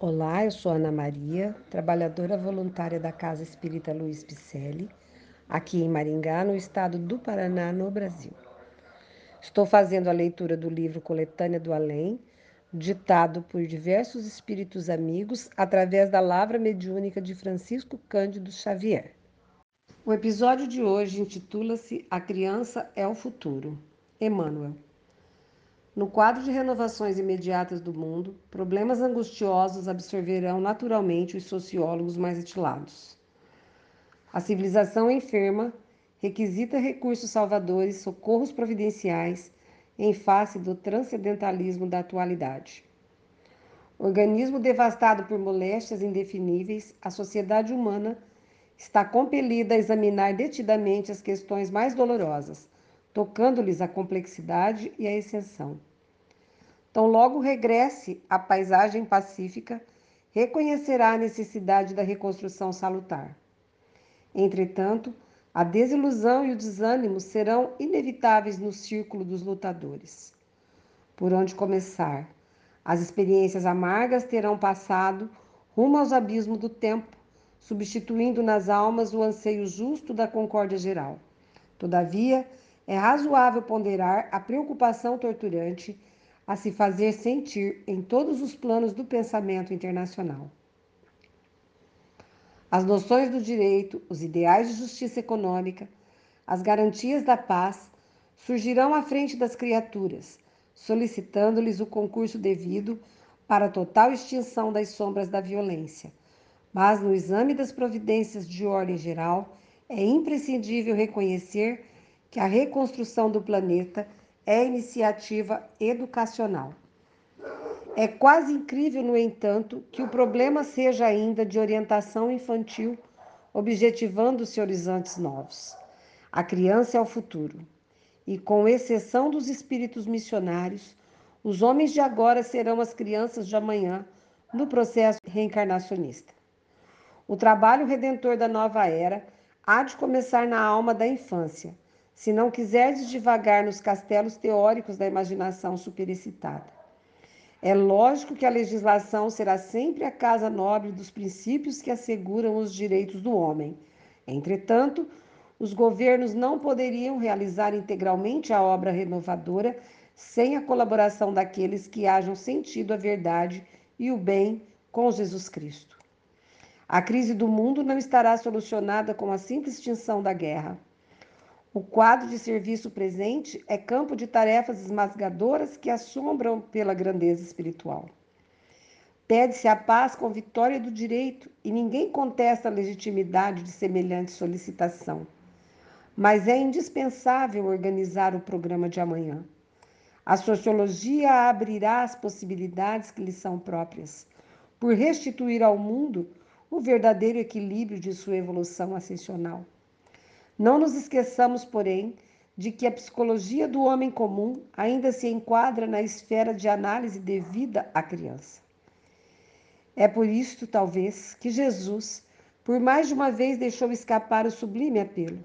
Olá, eu sou Ana Maria, trabalhadora voluntária da Casa Espírita Luiz Picelli, aqui em Maringá, no estado do Paraná, no Brasil. Estou fazendo a leitura do livro Coletânea do Além, ditado por diversos espíritos amigos através da lavra mediúnica de Francisco Cândido Xavier. O episódio de hoje intitula-se A Criança é o Futuro. Emmanuel. No quadro de renovações imediatas do mundo, problemas angustiosos absorverão naturalmente os sociólogos mais atilados. A civilização enferma requisita recursos salvadores, socorros providenciais em face do transcendentalismo da atualidade. Organismo devastado por moléstias indefiníveis, a sociedade humana está compelida a examinar detidamente as questões mais dolorosas, tocando-lhes a complexidade e a exceção. Tão logo regresse à paisagem pacífica, reconhecerá a necessidade da reconstrução salutar. Entretanto, a desilusão e o desânimo serão inevitáveis no círculo dos lutadores. Por onde começar? As experiências amargas terão passado rumo aos abismos do tempo, substituindo nas almas o anseio justo da concórdia geral. Todavia, é razoável ponderar a preocupação torturante a se fazer sentir em todos os planos do pensamento internacional. As noções do direito, os ideais de justiça econômica, as garantias da paz surgirão à frente das criaturas, solicitando-lhes o concurso devido para a total extinção das sombras da violência. Mas no exame das providências de ordem geral, é imprescindível reconhecer que a reconstrução do planeta é iniciativa educacional. É quase incrível, no entanto, que o problema seja ainda de orientação infantil, objetivando-se horizontes novos. A criança é o futuro. E, com exceção dos espíritos missionários, os homens de agora serão as crianças de amanhã no processo reencarnacionista. O trabalho redentor da nova era há de começar na alma da infância se não quiserdes divagar nos castelos teóricos da imaginação superexcitada. É lógico que a legislação será sempre a casa nobre dos princípios que asseguram os direitos do homem. Entretanto, os governos não poderiam realizar integralmente a obra renovadora sem a colaboração daqueles que hajam sentido a verdade e o bem com Jesus Cristo. A crise do mundo não estará solucionada com a simples extinção da guerra. O quadro de serviço presente é campo de tarefas esmagadoras que assombram pela grandeza espiritual. Pede-se a paz com vitória do direito e ninguém contesta a legitimidade de semelhante solicitação. Mas é indispensável organizar o programa de amanhã. A sociologia abrirá as possibilidades que lhe são próprias, por restituir ao mundo o verdadeiro equilíbrio de sua evolução ascensional. Não nos esqueçamos, porém, de que a psicologia do homem comum ainda se enquadra na esfera de análise devida à criança. É por isto, talvez, que Jesus, por mais de uma vez, deixou escapar o sublime apelo: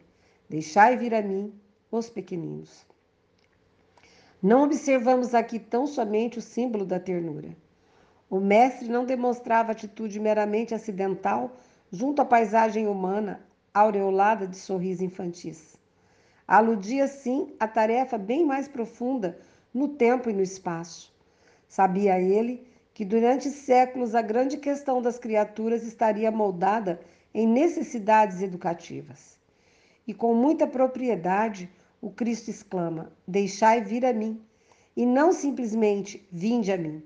Deixai vir a mim os pequeninos. Não observamos aqui tão somente o símbolo da ternura. O mestre não demonstrava atitude meramente acidental junto à paisagem humana, aureolada de sorriso infantis. Aludia, sim, a tarefa bem mais profunda no tempo e no espaço. Sabia ele que durante séculos a grande questão das criaturas estaria moldada em necessidades educativas. E com muita propriedade, o Cristo exclama: Deixai vir a mim, e não simplesmente vinde a mim.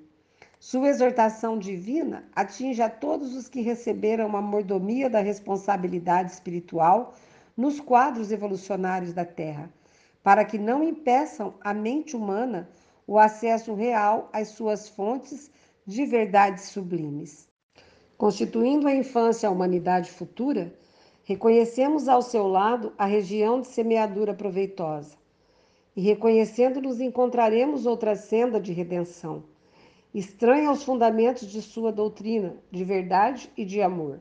Sua exortação divina atinge a todos os que receberam a mordomia da responsabilidade espiritual nos quadros evolucionários da Terra, para que não impeçam a mente humana o acesso real às suas fontes de verdades sublimes. Constituindo a infância a humanidade futura, reconhecemos ao seu lado a região de semeadura proveitosa. E reconhecendo-nos, encontraremos outra senda de redenção estranha aos fundamentos de sua doutrina de verdade e de amor.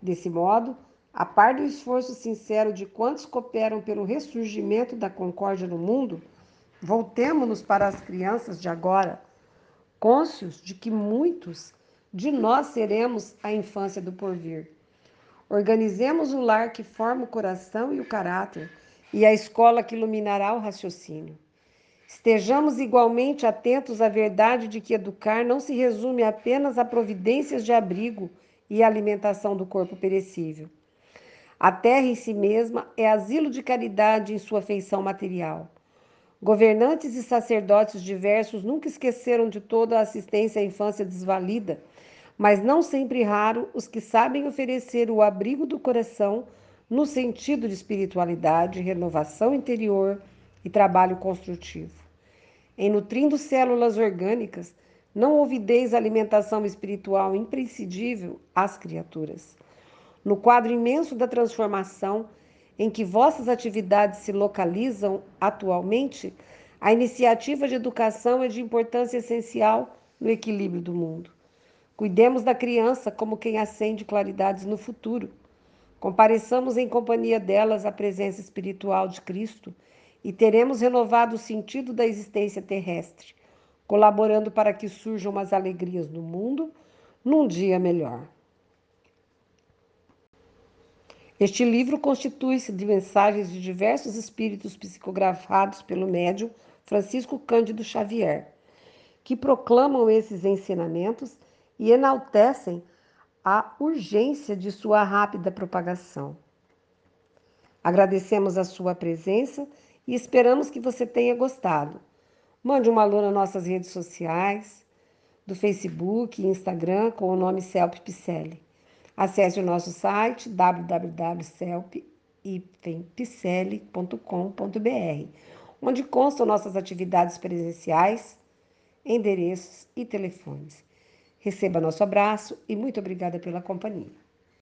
Desse modo, a par do esforço sincero de quantos cooperam pelo ressurgimento da concórdia no mundo, voltemo-nos para as crianças de agora, cônscios de que muitos de nós seremos a infância do porvir. Organizemos o lar que forma o coração e o caráter, e a escola que iluminará o raciocínio. Estejamos igualmente atentos à verdade de que educar não se resume apenas a providências de abrigo e alimentação do corpo perecível. A terra em si mesma é asilo de caridade em sua feição material. Governantes e sacerdotes diversos nunca esqueceram de toda a assistência à infância desvalida mas não sempre raro os que sabem oferecer o abrigo do coração no sentido de espiritualidade, renovação interior e trabalho construtivo. Em nutrindo células orgânicas, não ouvideis alimentação espiritual imprescindível às criaturas. No quadro imenso da transformação em que vossas atividades se localizam atualmente, a iniciativa de educação é de importância essencial no equilíbrio do mundo. Cuidemos da criança como quem acende claridades no futuro. Compareçamos em companhia delas à presença espiritual de Cristo e teremos renovado o sentido da existência terrestre, colaborando para que surjam as alegrias no mundo num dia melhor. Este livro constitui-se de mensagens de diversos espíritos psicografados pelo médium Francisco Cândido Xavier, que proclamam esses ensinamentos e enaltecem a urgência de sua rápida propagação. Agradecemos a sua presença e esperamos que você tenha gostado. Mande um alô nas nossas redes sociais, do Facebook e Instagram com o nome Celp Picelli. Acesse o nosso site www.celp-picelli.com.br, onde constam nossas atividades presenciais, endereços e telefones. Receba nosso abraço e muito obrigada pela companhia.